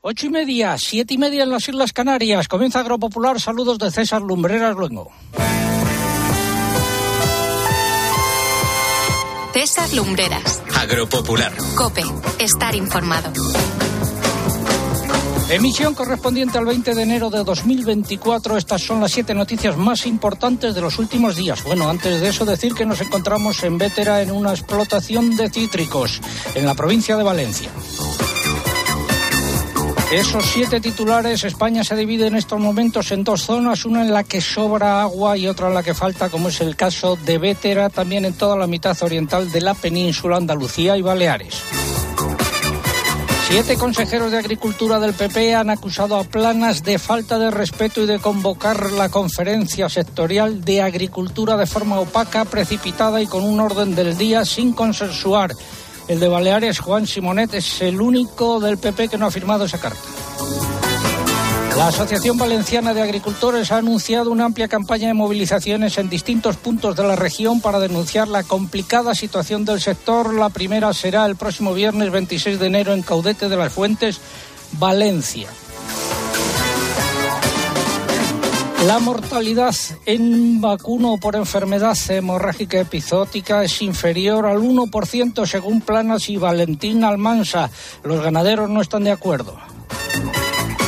Ocho y media, siete y media en las Islas Canarias. Comienza Agropopular. Saludos de César Lumbreras Luengo. César Lumbreras. Agropopular. Cope. Estar informado. Emisión correspondiente al 20 de enero de 2024. Estas son las siete noticias más importantes de los últimos días. Bueno, antes de eso decir que nos encontramos en Vétera en una explotación de cítricos en la provincia de Valencia. Esos siete titulares, España se divide en estos momentos en dos zonas, una en la que sobra agua y otra en la que falta, como es el caso de Vétera, también en toda la mitad oriental de la península, Andalucía y Baleares. Siete consejeros de Agricultura del PP han acusado a Planas de falta de respeto y de convocar la conferencia sectorial de Agricultura de forma opaca, precipitada y con un orden del día sin consensuar. El de Baleares, Juan Simonet, es el único del PP que no ha firmado esa carta. La Asociación Valenciana de Agricultores ha anunciado una amplia campaña de movilizaciones en distintos puntos de la región para denunciar la complicada situación del sector. La primera será el próximo viernes 26 de enero en Caudete de las Fuentes, Valencia. La mortalidad en vacuno por enfermedad hemorrágica epizótica es inferior al 1% según Planas y Valentín Almansa. Los ganaderos no están de acuerdo.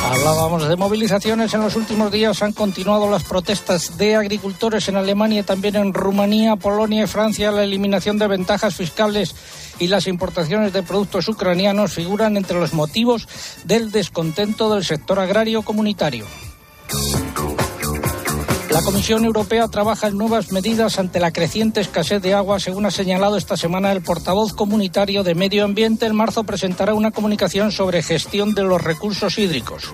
Hablábamos de movilizaciones. En los últimos días han continuado las protestas de agricultores en Alemania también en Rumanía, Polonia y Francia. La eliminación de ventajas fiscales y las importaciones de productos ucranianos figuran entre los motivos del descontento del sector agrario comunitario. La Comisión Europea trabaja en nuevas medidas ante la creciente escasez de agua, según ha señalado esta semana el portavoz comunitario de Medio Ambiente. En marzo presentará una comunicación sobre gestión de los recursos hídricos.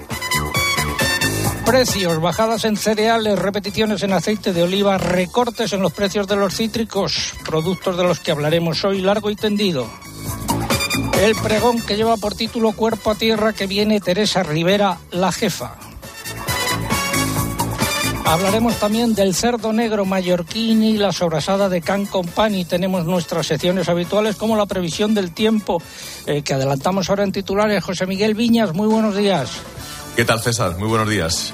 Precios, bajadas en cereales, repeticiones en aceite de oliva, recortes en los precios de los cítricos, productos de los que hablaremos hoy largo y tendido. El pregón que lleva por título Cuerpo a Tierra que viene Teresa Rivera, la jefa. Hablaremos también del cerdo negro mallorquín y la sobrasada de Can Company. Tenemos nuestras secciones habituales como la previsión del tiempo eh, que adelantamos ahora en titulares. José Miguel Viñas, muy buenos días. ¿Qué tal César? Muy buenos días.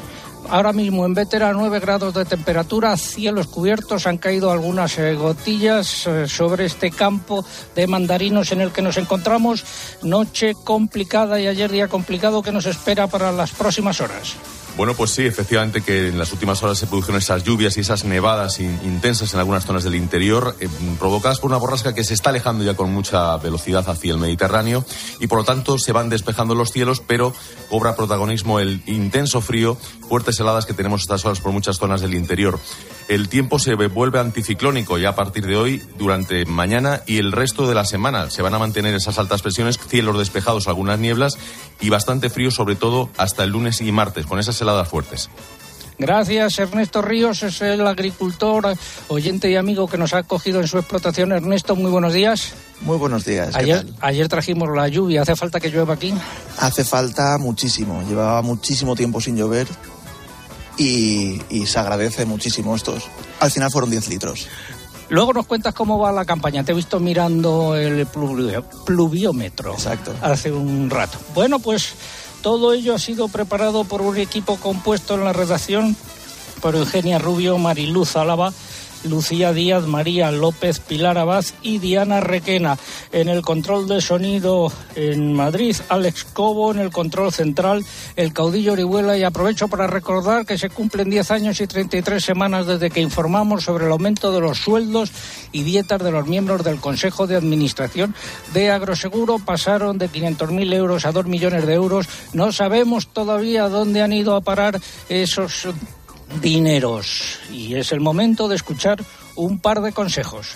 Ahora mismo en Vétera 9 grados de temperatura, cielos cubiertos, han caído algunas eh, gotillas eh, sobre este campo de mandarinos en el que nos encontramos. Noche complicada y ayer día complicado que nos espera para las próximas horas. Bueno, pues sí, efectivamente que en las últimas horas se produjeron esas lluvias y esas nevadas intensas en algunas zonas del interior, eh, provocadas por una borrasca que se está alejando ya con mucha velocidad hacia el Mediterráneo y por lo tanto se van despejando los cielos, pero cobra protagonismo el intenso frío, fuertes heladas que tenemos estas horas por muchas zonas del interior. El tiempo se vuelve anticiclónico ya a partir de hoy, durante mañana y el resto de la semana. Se van a mantener esas altas presiones, cielos despejados, algunas nieblas y bastante frío, sobre todo hasta el lunes y martes, con esas heladas fuertes. Gracias, Ernesto Ríos, es el agricultor, oyente y amigo que nos ha acogido en su explotación. Ernesto, muy buenos días. Muy buenos días. Ayer, ayer trajimos la lluvia. ¿Hace falta que llueva aquí? Hace falta muchísimo. Llevaba muchísimo tiempo sin llover y, se agradece muchísimo estos. Al final fueron 10 litros. Luego nos cuentas cómo va la campaña. Te he visto mirando el pluviómetro. Exacto. Hace un rato. Bueno, pues todo ello ha sido preparado por un equipo compuesto en la redacción por Eugenia Rubio, Mariluz Álava Lucía Díaz, María López, Pilar Abad y Diana Requena. En el control de sonido en Madrid, Alex Cobo en el control central, el caudillo Orihuela. Y aprovecho para recordar que se cumplen 10 años y 33 semanas desde que informamos sobre el aumento de los sueldos y dietas de los miembros del Consejo de Administración de Agroseguro. Pasaron de 500.000 euros a 2 millones de euros. No sabemos todavía dónde han ido a parar esos dineros. Y es el momento de escuchar un par de consejos.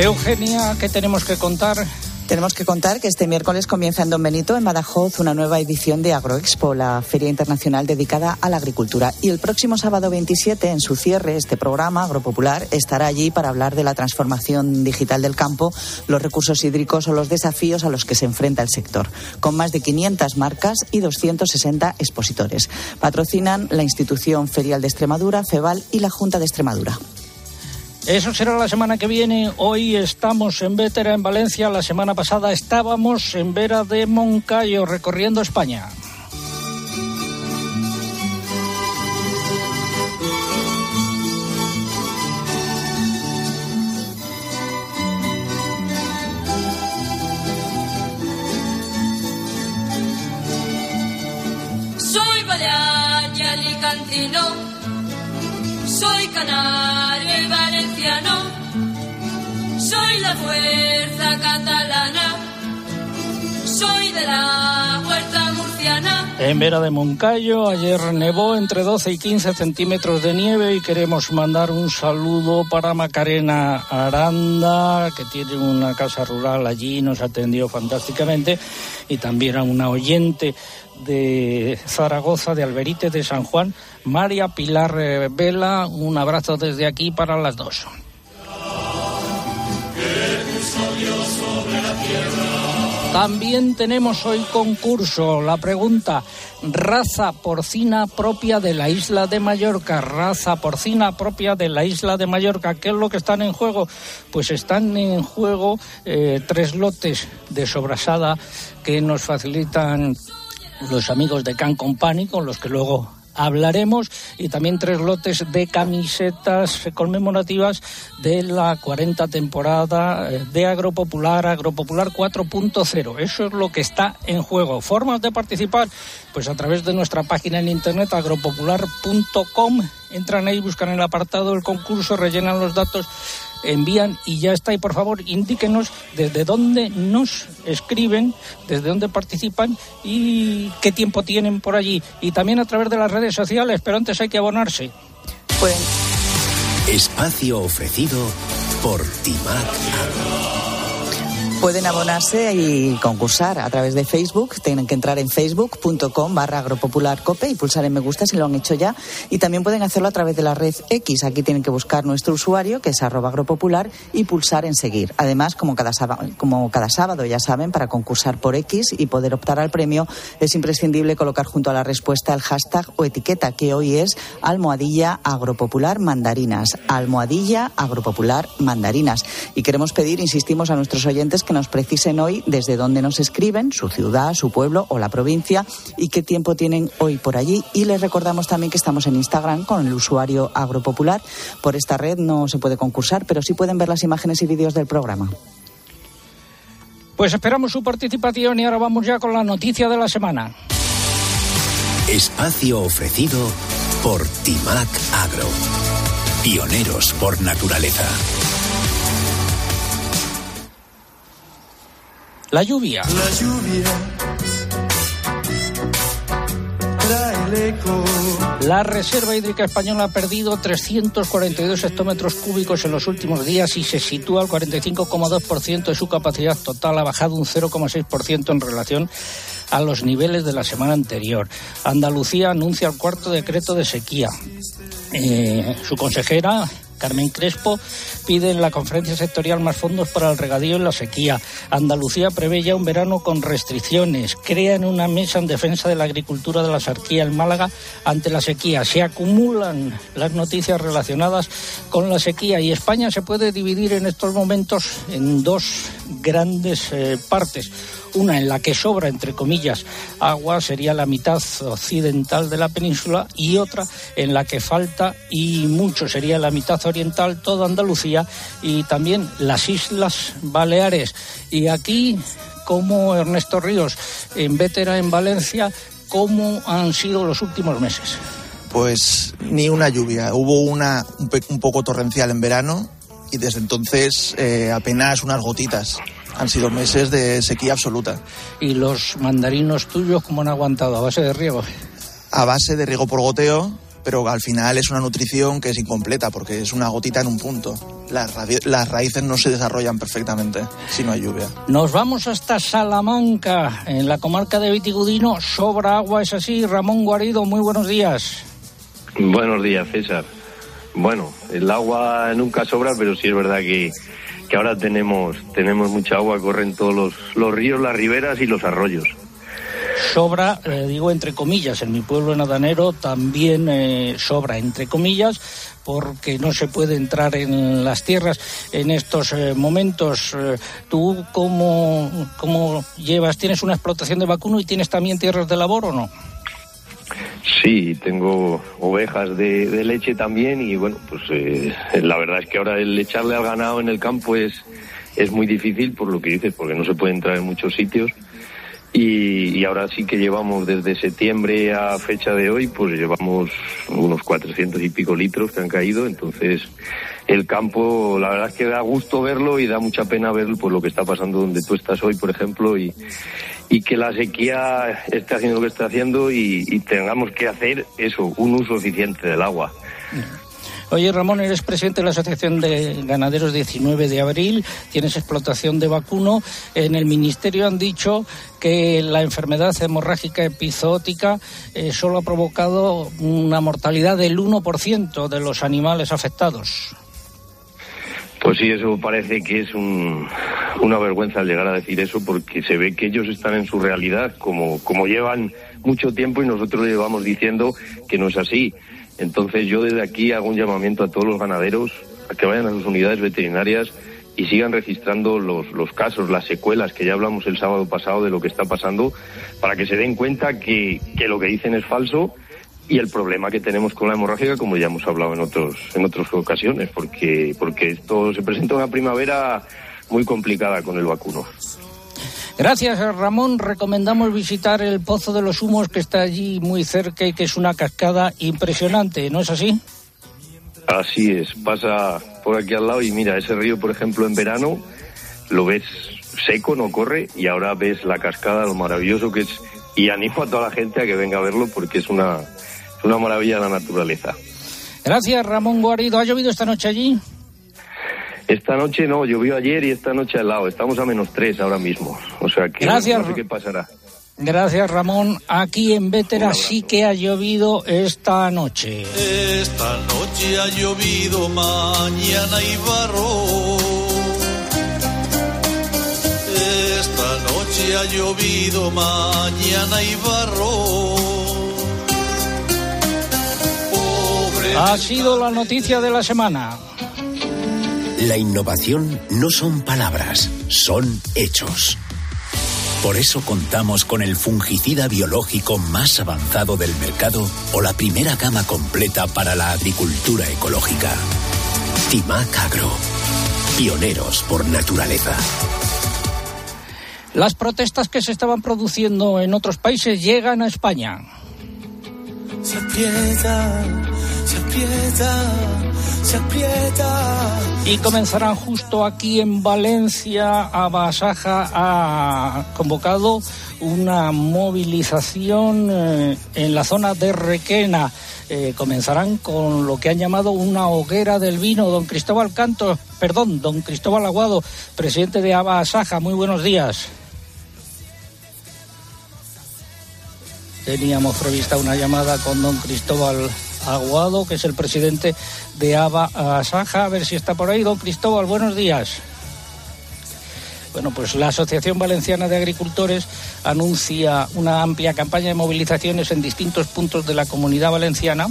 Eugenia, ¿qué tenemos que contar? Tenemos que contar que este miércoles comienza en Don Benito, en Badajoz, una nueva edición de Agroexpo, la feria internacional dedicada a la agricultura. Y el próximo sábado 27, en su cierre, este programa Agropopular estará allí para hablar de la transformación digital del campo, los recursos hídricos o los desafíos a los que se enfrenta el sector, con más de 500 marcas y 260 expositores. Patrocinan la institución ferial de Extremadura, FEBAL y la Junta de Extremadura. Eso será la semana que viene. Hoy estamos en Vétera, en Valencia. La semana pasada estábamos en Vera de Moncayo, recorriendo España. Soy de la huerta murciana. En Vera de Moncayo, ayer nevó entre 12 y 15 centímetros de nieve y queremos mandar un saludo para Macarena Aranda, que tiene una casa rural allí, nos atendió fantásticamente, y también a una oyente de Zaragoza, de Alberite de San Juan, María Pilar eh, Vela. Un abrazo desde aquí para las dos. También tenemos hoy concurso. La pregunta, raza porcina propia de la isla de Mallorca. Raza porcina propia de la isla de Mallorca. ¿Qué es lo que están en juego? Pues están en juego eh, tres lotes de sobrasada que nos facilitan los amigos de Can Company, con los que luego hablaremos, y también tres lotes de camisetas conmemorativas de la 40 temporada eh, de Agropopular, Agropopular 4.0. Eso es lo que está en juego. Formas de participar, pues a través de nuestra página en internet agropopular.com. Entran ahí, buscan el apartado del concurso, rellenan los datos envían y ya está. Y por favor, indíquenos desde dónde nos escriben, desde dónde participan y qué tiempo tienen por allí. Y también a través de las redes sociales, pero antes hay que abonarse. Pues Espacio ofrecido por Timac Agro. Pueden abonarse y concursar a través de Facebook. Tienen que entrar en facebook.com barra agropopularcope y pulsar en me gusta si lo han hecho ya. Y también pueden hacerlo a través de la red X. Aquí tienen que buscar nuestro usuario, que es arroba agropopular, y pulsar en seguir. Además, como cada, sábado, como cada sábado, ya saben, para concursar por X y poder optar al premio, es imprescindible colocar junto a la respuesta el hashtag o etiqueta, que hoy es almohadilla agropopular mandarinas. Almohadilla agropopular mandarinas. Y queremos pedir, insistimos a nuestros oyentes, que nos precisen hoy desde dónde nos escriben, su ciudad, su pueblo o la provincia y qué tiempo tienen hoy por allí. Y les recordamos también que estamos en Instagram con el usuario Agropopular. Por esta red no se puede concursar, pero sí pueden ver las imágenes y vídeos del programa. Pues esperamos su participación y ahora vamos ya con la noticia de la semana. Espacio ofrecido por Timac Agro. Pioneros por naturaleza. La lluvia. La lluvia trae el eco. La Reserva Hídrica Española ha perdido 342 hectómetros cúbicos en los últimos días y se sitúa al 45,2% de su capacidad total. Ha bajado un 0,6% en relación a los niveles de la semana anterior. Andalucía anuncia el cuarto decreto de sequía. Eh, su consejera, Carmen Crespo, pide en la conferencia sectorial más fondos para el regadío y la sequía. Andalucía prevé ya un verano con restricciones. Crean una mesa en defensa de la agricultura de la sarquía en Málaga ante la sequía. Se acumulan las noticias relacionadas con la sequía y España se puede dividir en estos momentos en dos grandes eh, partes. Una en la que sobra, entre comillas, agua, sería la mitad occidental de la península, y otra en la que falta y mucho, sería la mitad oriental, toda Andalucía y también las Islas Baleares. Y aquí, como Ernesto Ríos, en Vétera, en Valencia, ¿cómo han sido los últimos meses? Pues ni una lluvia. Hubo una un, un poco torrencial en verano y desde entonces eh, apenas unas gotitas. Han sido meses de sequía absoluta. ¿Y los mandarinos tuyos cómo han aguantado a base de riego? A base de riego por goteo, pero al final es una nutrición que es incompleta porque es una gotita en un punto. Las, las raíces no se desarrollan perfectamente si no hay lluvia. Nos vamos hasta Salamanca, en la comarca de Vitigudino. Sobra agua, es así. Ramón Guarido, muy buenos días. Buenos días, César. Bueno, el agua nunca sobra, pero sí es verdad que, que ahora tenemos, tenemos mucha agua, corren todos los, los ríos, las riberas y los arroyos sobra, eh, digo entre comillas, en mi pueblo nadanero también eh, sobra entre comillas porque no se puede entrar en las tierras en estos eh, momentos. ¿Tú cómo, cómo llevas? ¿Tienes una explotación de vacuno y tienes también tierras de labor o no? Sí, tengo ovejas de, leche también y bueno, pues la verdad es que ahora el echarle al ganado en el campo es, es muy difícil por lo que dices, porque no se puede entrar en muchos sitios y, ahora sí que llevamos desde septiembre a fecha de hoy, pues llevamos unos 400 y pico litros que han caído. Entonces, el campo, la verdad es que da gusto verlo y da mucha pena ver pues, lo que está pasando donde tú estás hoy, por ejemplo, y, y que la sequía esté haciendo lo que está haciendo y, y tengamos que hacer eso, un uso eficiente del agua. Oye, Ramón, eres presidente de la Asociación de Ganaderos 19 de abril, tienes explotación de vacuno. En el Ministerio han dicho que la enfermedad hemorrágica epizootica eh, solo ha provocado una mortalidad del 1% de los animales afectados. Pues sí, eso parece que es una vergüenza llegar a decir eso porque se ve que ellos están en su realidad como, como llevan mucho tiempo y nosotros llevamos diciendo que no es así. Entonces yo desde aquí hago un llamamiento a todos los ganaderos a que vayan a sus unidades veterinarias y sigan registrando los, los casos, las secuelas que ya hablamos el sábado pasado de lo que está pasando, para que se den cuenta que, que lo que dicen es falso y el problema que tenemos con la hemorragia, como ya hemos hablado en otros en otras ocasiones, porque porque esto se presenta una primavera muy complicada con el vacuno. Gracias, Ramón. Recomendamos visitar el Pozo de los Humos, que está allí muy cerca y que es una cascada impresionante, ¿no es así? Así es, pasa por aquí al lado y mira, ese río, por ejemplo, en verano lo ves seco, no corre, y ahora ves la cascada, lo maravilloso que es, y animo a toda la gente a que venga a verlo porque es una, una maravilla de la naturaleza. Gracias, Ramón Guarido. ¿Ha llovido esta noche allí? Esta noche no, llovió ayer y esta noche al lado. Estamos a menos tres ahora mismo. O sea que Gracias. no sé qué pasará. Gracias, Ramón. Aquí en Vétera sí que ha llovido esta noche. Esta noche ha llovido, mañana y barro. Esta noche ha llovido, mañana y barro. Ha sido la noticia de la semana. La innovación no son palabras, son hechos. Por eso contamos con el fungicida biológico más avanzado del mercado o la primera gama completa para la agricultura ecológica. Timac Agro. Pioneros por naturaleza. Las protestas que se estaban produciendo en otros países llegan a España. Se Y comenzarán justo aquí en Valencia. Abasaja ha convocado una movilización eh, en la zona de Requena. Eh, comenzarán con lo que han llamado una hoguera del vino. Don Cristóbal Canto, perdón, don Cristóbal Aguado, presidente de Abasaja, muy buenos días. Teníamos prevista una llamada con don Cristóbal Aguado, que es el presidente de ABA Saja. A ver si está por ahí. Don Cristóbal, buenos días. Bueno, pues la Asociación Valenciana de Agricultores anuncia una amplia campaña de movilizaciones en distintos puntos de la comunidad valenciana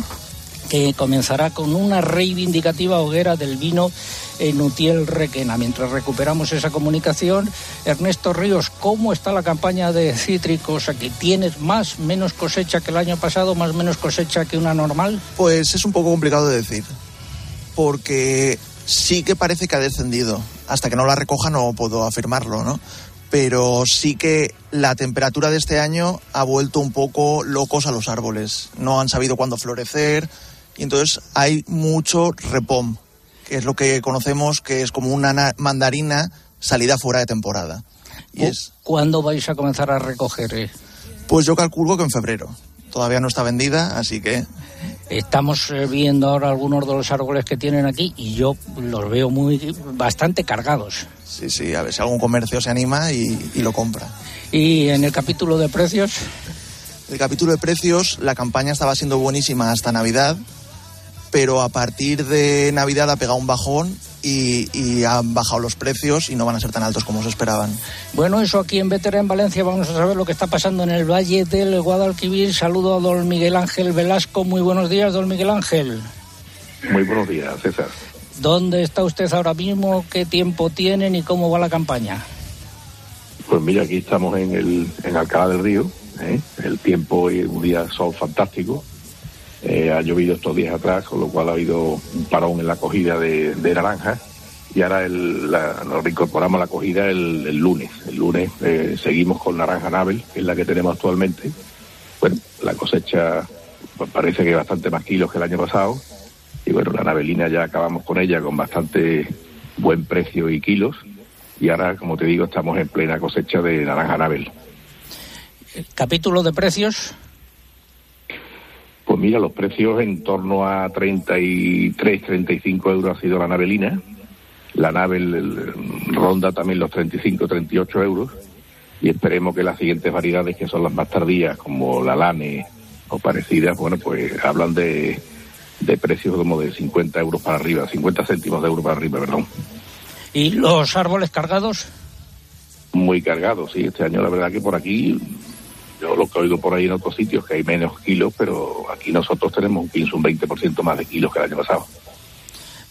que comenzará con una reivindicativa hoguera del vino en Utiel Requena. Mientras recuperamos esa comunicación, Ernesto Ríos, ¿cómo está la campaña de cítricos? ¿Aquí tienes más, menos cosecha que el año pasado, más, menos cosecha que una normal? Pues es un poco complicado de decir, porque sí que parece que ha descendido. Hasta que no la recoja no puedo afirmarlo, ¿no? Pero sí que la temperatura de este año ha vuelto un poco locos a los árboles. No han sabido cuándo florecer y entonces hay mucho repom, que es lo que conocemos que es como una mandarina salida fuera de temporada. Y es, ¿Cuándo vais a comenzar a recoger? eh? pues yo calculo que en febrero. todavía no está vendida, así que Estamos eh, viendo ahora algunos de los árboles que tienen aquí y yo los veo muy bastante cargados. Sí, sí, a ver si algún comercio se anima y, y lo compra. Y en el capítulo de precios, El capítulo de precios, la campaña estaba siendo buenísima hasta Navidad, pero a partir de Navidad ha pegado un bajón y, y han bajado los precios y no van a ser tan altos como se esperaban. bueno, eso aquí en Vetera, en Valencia, vamos a saber lo que está pasando en el Valle del Guadalquivir. Saludo a don Miguel Ángel Velasco. Muy buenos días, don Miguel Ángel. Muy buenos días, César. ¿Dónde está usted ahora mismo? ¿Qué tiempo tienen y cómo va la campaña? Pues mira, aquí estamos en el en Alcalá del Río. ¿eh? El tiempo y un día son fantásticos. Eh, ha llovido estos días atrás, con lo cual ha habido un parón en la cogida de, de naranjas. Y ahora el, la- nos reincorporamos a la cogida el, el lunes. El lunes eh, seguimos con naranja Nabel, que es la que tenemos actualmente. Bueno, la cosecha pues, parece que bastante más kilos que el año pasado. Y bueno, la navelina ya acabamos con ella con bastante buen precio y kilos. Y ahora, como te digo, estamos en plena cosecha de naranja Nabel. Capítulo de precios. Pues mira, los precios en torno a 33, 35 euros ha sido la navelina. La navel el, ronda también los 35, 38 euros. Y esperemos que las siguientes variedades, que son las más tardías, como la lane o parecidas, bueno, pues hablan de, de precios como de 50 euros para arriba, 50 céntimos de euro para arriba, perdón. ¿Y los árboles cargados? Muy cargados, sí. Este año la verdad que por aquí, yo lo que he oído por ahí en otros sitios, que hay menos kilos, pero aquí nosotros tenemos un 15, un 20% más de kilos que el año pasado.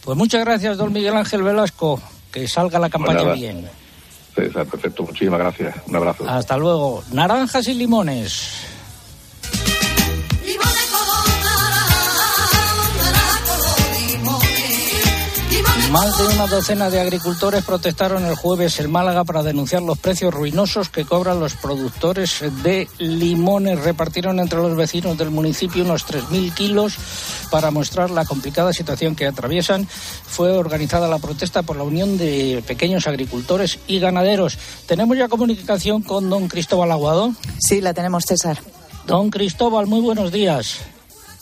Pues muchas gracias, don Miguel Ángel Velasco. Que salga la campaña nada. bien. César, perfecto, muchísimas gracias. Un abrazo. Hasta luego. Naranjas y limones. Más de una docena de agricultores protestaron el jueves en Málaga para denunciar los precios ruinosos que cobran los productores de limones. Repartieron entre los vecinos del municipio unos 3.000 kilos para mostrar la complicada situación que atraviesan. Fue organizada la protesta por la Unión de Pequeños Agricultores y Ganaderos. Tenemos ya comunicación con don Cristóbal Aguado. Sí, la tenemos, César. Don Cristóbal, muy buenos días.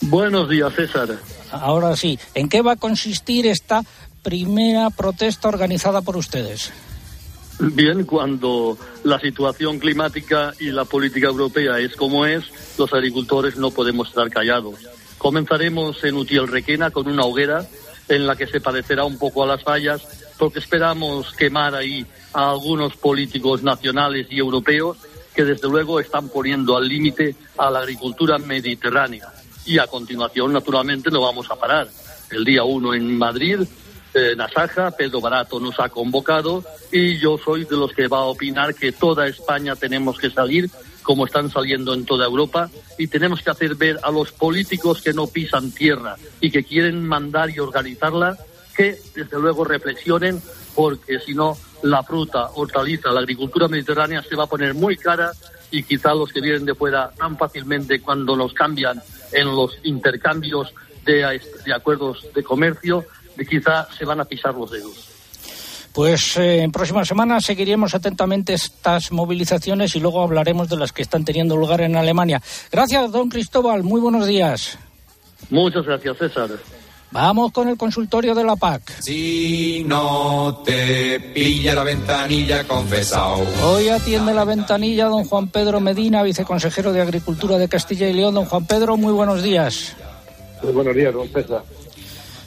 Buenos días, César. Ahora sí, ¿en qué va a consistir esta primera protesta organizada por ustedes? Bien, cuando la situación climática y la política europea es como es, los agricultores no podemos estar callados. Comenzaremos en Utiel Requena con una hoguera en la que se parecerá un poco a las fallas, porque esperamos quemar ahí a algunos políticos nacionales y europeos que desde luego están poniendo al límite a la agricultura mediterránea. Y a continuación, naturalmente, no vamos a parar. El día uno en Madrid, eh, Nasaja, Pedro Barato nos ha convocado y yo soy de los que va a opinar que toda España tenemos que salir como están saliendo en toda Europa y tenemos que hacer ver a los políticos que no pisan tierra y que quieren mandar y organizarla que desde luego reflexionen porque si no la fruta, hortaliza, la agricultura mediterránea se va a poner muy cara y quizá los que vienen de fuera tan fácilmente cuando nos cambian en los intercambios de, de acuerdos de comercio, quizá se van a pisar los dedos. Pues eh, en próximas semanas seguiremos atentamente estas movilizaciones y luego hablaremos de las que están teniendo lugar en Alemania. Gracias, don Cristóbal. Muy buenos días. Muchas gracias, César. Vamos con el consultorio de la PAC. Si no te pilla la ventanilla, confesao. Hoy atiende la ventanilla don Juan Pedro Medina, viceconsejero de Agricultura de Castilla y León. Don Juan Pedro, muy buenos días. Muy buenos días, don César.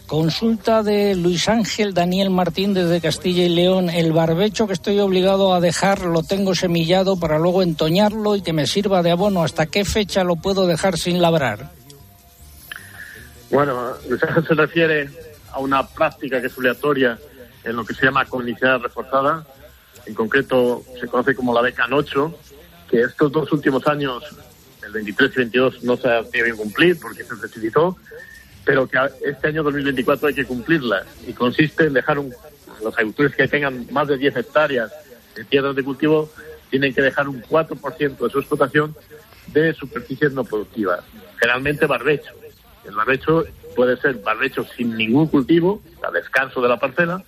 Consulta de Luis Ángel Daniel Martín desde Castilla y León. El barbecho que estoy obligado a dejar lo tengo semillado para luego entoñarlo y que me sirva de abono. ¿Hasta qué fecha lo puedo dejar sin labrar? Bueno, Luis Ángel se refiere a una práctica que es obligatoria en lo que se llama cognicidad reforzada. En concreto se conoce como la beca 8, que estos dos últimos años, el 23 y 22, no se ha que cumplir porque se facilitó pero que este año 2024 hay que cumplirla y consiste en dejar un, los agricultores que tengan más de 10 hectáreas de tierras de cultivo tienen que dejar un 4% de su explotación de superficies no productivas, generalmente barbecho. El barbecho puede ser barbecho sin ningún cultivo, a descanso de la parcela,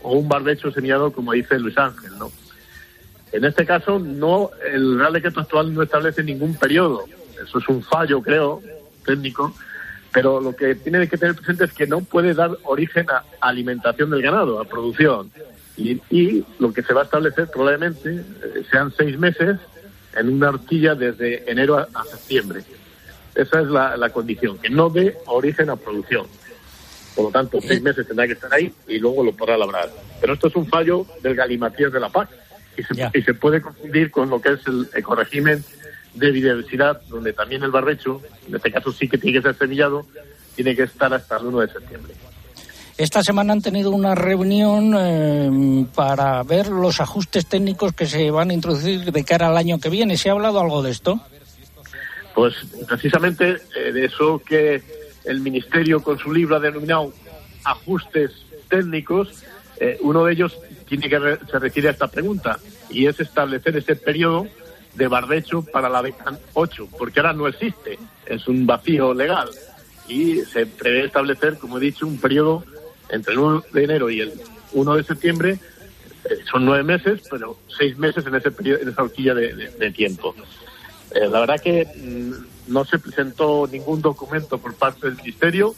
o un barbecho semillado, como dice Luis Ángel, ¿no? En este caso, no, el Real Decreto actual no establece ningún periodo Eso es un fallo, creo, técnico, pero lo que tiene que tener presente es que no puede dar origen a alimentación del ganado, a producción. Y, y lo que se va a establecer probablemente eh, sean seis meses en una horquilla desde enero a, a septiembre. Esa es la, la condición, que no dé origen a producción. Por lo tanto, seis meses tendrá que estar ahí y luego lo podrá labrar. Pero esto es un fallo del galimatías de la PAC y se, y se puede confundir con lo que es el ecoregimen de biodiversidad, donde también el barrecho, en este caso sí que tiene que ser semillado, tiene que estar hasta el 1 de septiembre. Esta semana han tenido una reunión eh, para ver los ajustes técnicos que se van a introducir de cara al año que viene. ¿Se ha hablado algo de esto? Pues precisamente eh, de eso que el Ministerio con su libro ha denominado ajustes técnicos, eh, uno de ellos tiene que re- se refiere a esta pregunta y es establecer ese periodo de barbecho para la beca 8, porque ahora no existe, es un vacío legal y se prevé establecer, como he dicho, un periodo entre el 1 de enero y el 1 de septiembre, eh, son nueve meses, pero seis meses en ese periodo, en esa horquilla de, tiempo. Eh, la verdad que mm, no se presentó ningún documento por parte del Ministerio,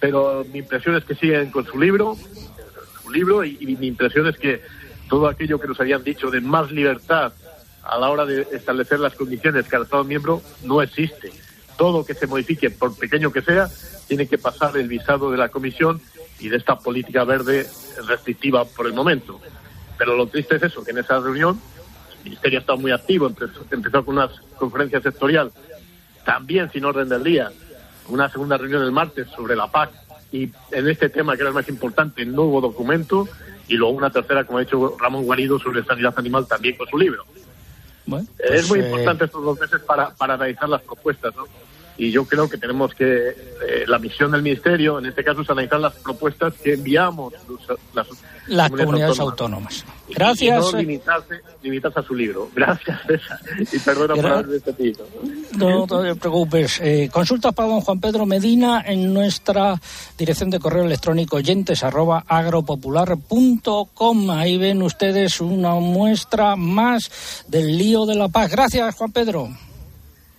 pero mi impresión es que siguen con su libro, su libro, y mi impresión es que todo aquello que nos habían dicho de más libertad a la hora de establecer las condiciones cada Estado miembro no existe. Todo que se modifique, por pequeño que sea, tiene que pasar el visado de la Comisión y de esta política verde restrictiva por el momento. Pero lo triste es eso, que en esa reunión el Ministerio ha estado muy activo, empezó, con una conferencia sectorial, también sin orden del día, una segunda reunión el martes sobre la PAC y en este tema que era el más importante no hubo documento y luego una tercera, como ha dicho Ramón Guarido, sobre sanidad animal también con su libro. Bueno, es pues, muy eh, importante estos dos meses para, para analizar las propuestas, ¿no? Y yo creo que tenemos que, eh, la misión del Ministerio, en este caso, es analizar las propuestas que enviamos los- las, las comunidades autónomas. Y Gracias. no limitarse, limitarse a su libro. Gracias, César. Y perdona por Gra- haber repetido. No te preocupes. Eh, consultas para don Juan Pedro Medina en nuestra dirección de correo electrónico oyentes arroba agropopular.com. Ahí ven ustedes una muestra más del lío de la paz. Gracias, Juan Pedro.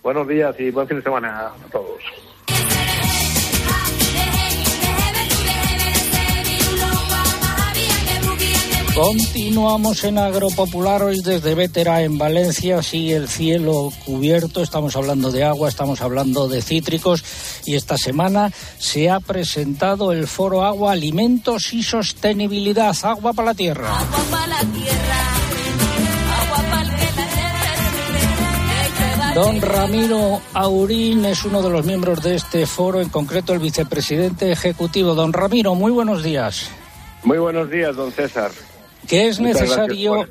Buenos días y buen fin de semana a todos. Continuamos en Agropopular hoy desde Vétera en Valencia. Sigue el cielo cubierto. Estamos hablando de agua, estamos hablando de cítricos. Y esta semana se ha presentado el Foro Agua, Alimentos y Sostenibilidad. Agua para la tierra. Don Ramiro Aurín es uno de los miembros de este foro, en concreto el vicepresidente ejecutivo. Don Ramiro, muy buenos días. Muy buenos días, don César. ¿Qué es Muchas necesario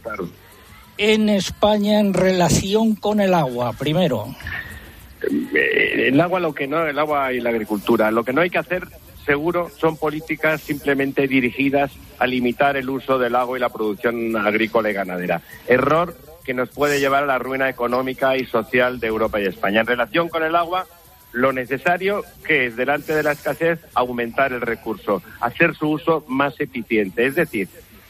en España en relación con el agua? Primero, Eh, El agua, lo que no, el agua y la agricultura. Lo que no hay que hacer, seguro, son políticas simplemente dirigidas a limitar el uso del agua y la producción agrícola y ganadera. Error que nos puede llevar a la ruina económica y social de Europa y España. En relación con el agua, lo necesario que es, delante de la escasez, aumentar el recurso, hacer su uso más eficiente. Es decir,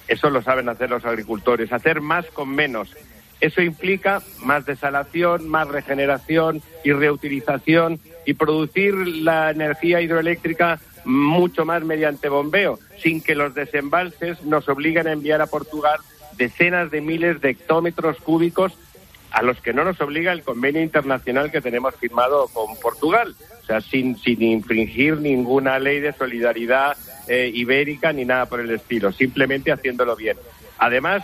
eso lo saben hacer los agricultores, hacer más con menos. Eso implica más desalación, más regeneración y reutilización y producir la energía hidroeléctrica mucho más mediante bombeo, sin que los desembalses nos obliguen a enviar a Portugal decenas de miles de hectómetros cúbicos a los que no nos obliga el convenio internacional que tenemos firmado con Portugal. O sea, sin, sin infringir ninguna ley de solidaridad eh, ibérica ni nada por el estilo, simplemente haciéndolo bien. Además,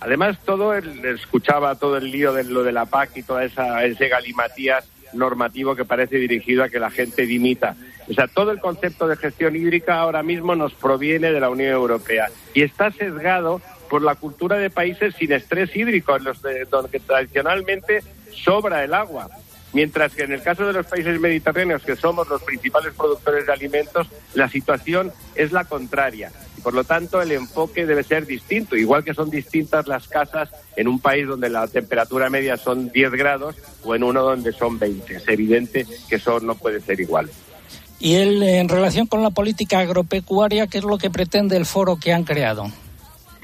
además todo el, escuchaba todo el lío de lo de la PAC y toda esa ese galimatías normativo que parece dirigido a que la gente dimita. O sea, todo el concepto de gestión hídrica ahora mismo nos proviene de la Unión Europea y está sesgado por la cultura de países sin estrés hídrico, en los de- donde tradicionalmente sobra el agua. Mientras que en el caso de los países mediterráneos, que somos los principales productores de alimentos, la situación es la contraria. Y por lo tanto, el enfoque debe ser distinto, igual que son distintas las casas en un país donde la temperatura media son 10 grados o en uno donde son 20. Es evidente que eso no puede ser igual. y él, en relación con la política agropecuaria, ¿qué es lo que pretende el foro que han creado?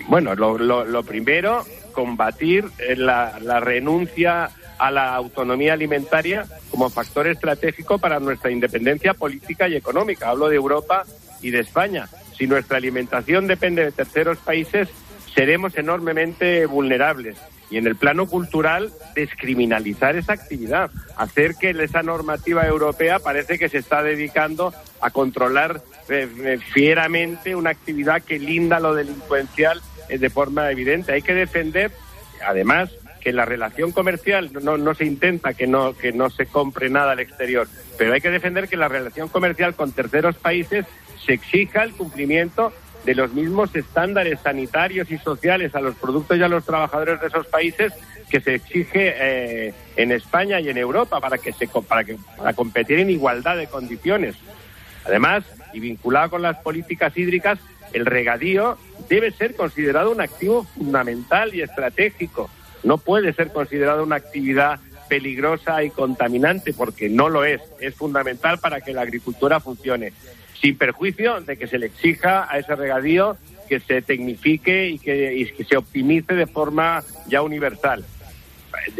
Bueno, lo, lo- primero, combatir la, renuncia a la autonomía alimentaria como factor estratégico para nuestra independencia política y económica. Hablo de Europa y de España. Si nuestra alimentación depende de terceros países, seremos enormemente vulnerables. Y en el plano cultural, descriminalizar esa actividad, hacer que esa normativa europea parece que se está dedicando a controlar eh, eh, fieramente una actividad que linda lo delincuencial de forma evidente. Hay que defender, además, que la relación comercial no, no se intenta que no, que no se compre nada al exterior, pero hay que defender que la relación comercial con terceros países se exija el cumplimiento de los mismos estándares sanitarios y sociales a los productos y a los trabajadores de esos países que se exige eh, en España y en Europa para que se para que para competir en igualdad de condiciones. Además, y vinculado con las políticas hídricas, el regadío debe ser considerado un activo fundamental y estratégico. No puede ser considerado una actividad peligrosa y contaminante porque no lo es. Es fundamental para que la agricultura funcione sin perjuicio de que se le exija a ese regadío que se tecnifique y que, se optimice de forma ya universal.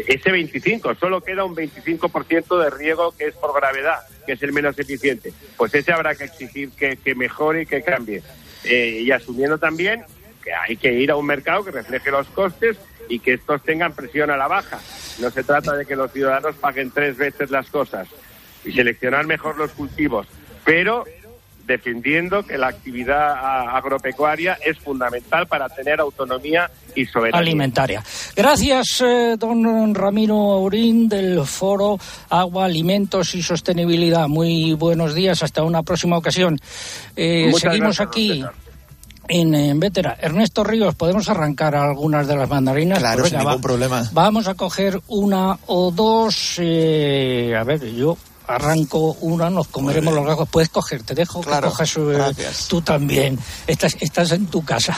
Ese 25, solo queda un 25% de riego que es por gravedad, que es el menos eficiente. Pues ese habrá que exigir que, mejore y que cambie. Eh, y asumiendo también que hay que ir a un mercado que refleje los costes y que estos tengan presión a la baja. No se trata de que los ciudadanos paguen tres veces las cosas y seleccionar mejor los cultivos, pero defendiendo que la actividad agropecuaria es fundamental para tener autonomía y soberanía alimentaria. Gracias, eh, don Ramiro Aurín del Foro Agua, Alimentos y Sostenibilidad. Muy buenos días, hasta una próxima ocasión. Eh, seguimos aquí. En, en Vétera. Ernesto Ríos, ¿podemos arrancar algunas de las mandarinas? Claro, pues sin ningún problema. Vamos a coger una o dos. Eh, a ver, yo arranco una, nos comeremos los gajos. Puedes coger, te dejo que cojas eh, tú también. Estás, estás en tu casa.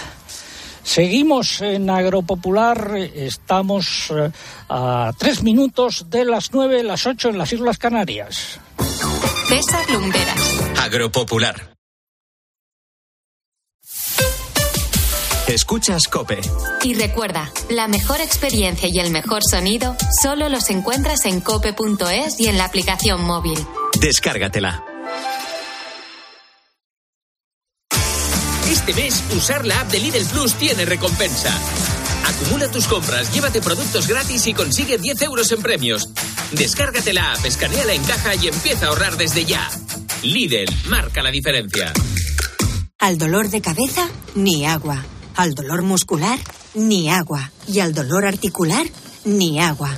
Seguimos en Agropopular, estamos eh, a tres minutos de las nueve, las ocho en las Islas Canarias. César Lumberas. Agropopular. Escuchas Cope. Y recuerda, la mejor experiencia y el mejor sonido solo los encuentras en cope.es y en la aplicación móvil. Descárgatela. Este mes, usar la app de Lidl Plus tiene recompensa. Acumula tus compras, llévate productos gratis y consigue 10 euros en premios. Descárgate la app, escaneala en caja y empieza a ahorrar desde ya. Lidl, marca la diferencia. Al dolor de cabeza, ni agua. Al dolor muscular, ni agua. Y al dolor articular, ni agua.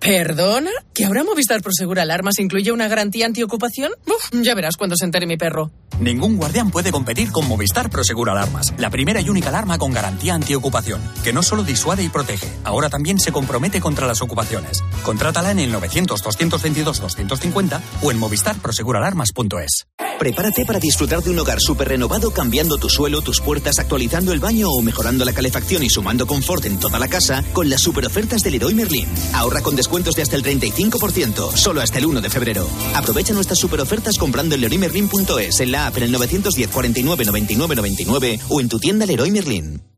¿Perdona? ¿Que ahora Movistar Prosegur Alarmas incluye una garantía antiocupación? Uf, ya verás cuando se entere mi perro. Ningún guardián puede competir con Movistar Prosegur Alarmas, la primera y única alarma con garantía antiocupación, que no solo disuade y protege, ahora también se compromete contra las ocupaciones. Contrátala en el 900-222-250 o en movistarproseguralarmas.es. Prepárate para disfrutar de un hogar súper renovado cambiando tu suelo, tus puertas, actualizando el baño o mejorando la calefacción y sumando confort en toda la casa con las super ofertas del Leroy Merlin. Ahorra con descuentos de hasta el 35%, solo hasta el 1 de febrero. Aprovecha nuestras super ofertas comprando en leroymerlin.es, en la app en el 910 49 99 99 o en tu tienda Leroy Merlin.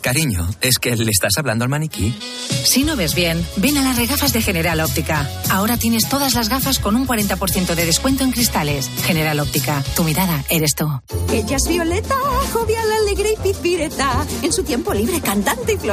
Cariño, ¿es que le estás hablando al maniquí? Si no ves bien, ven a las regafas de General Óptica. Ahora tienes todas las gafas con un 40% de descuento en cristales. General Óptica, tu mirada eres tú. Ella es Violeta, jovial, alegre y pizpireta. En su tiempo libre, cantante y florista.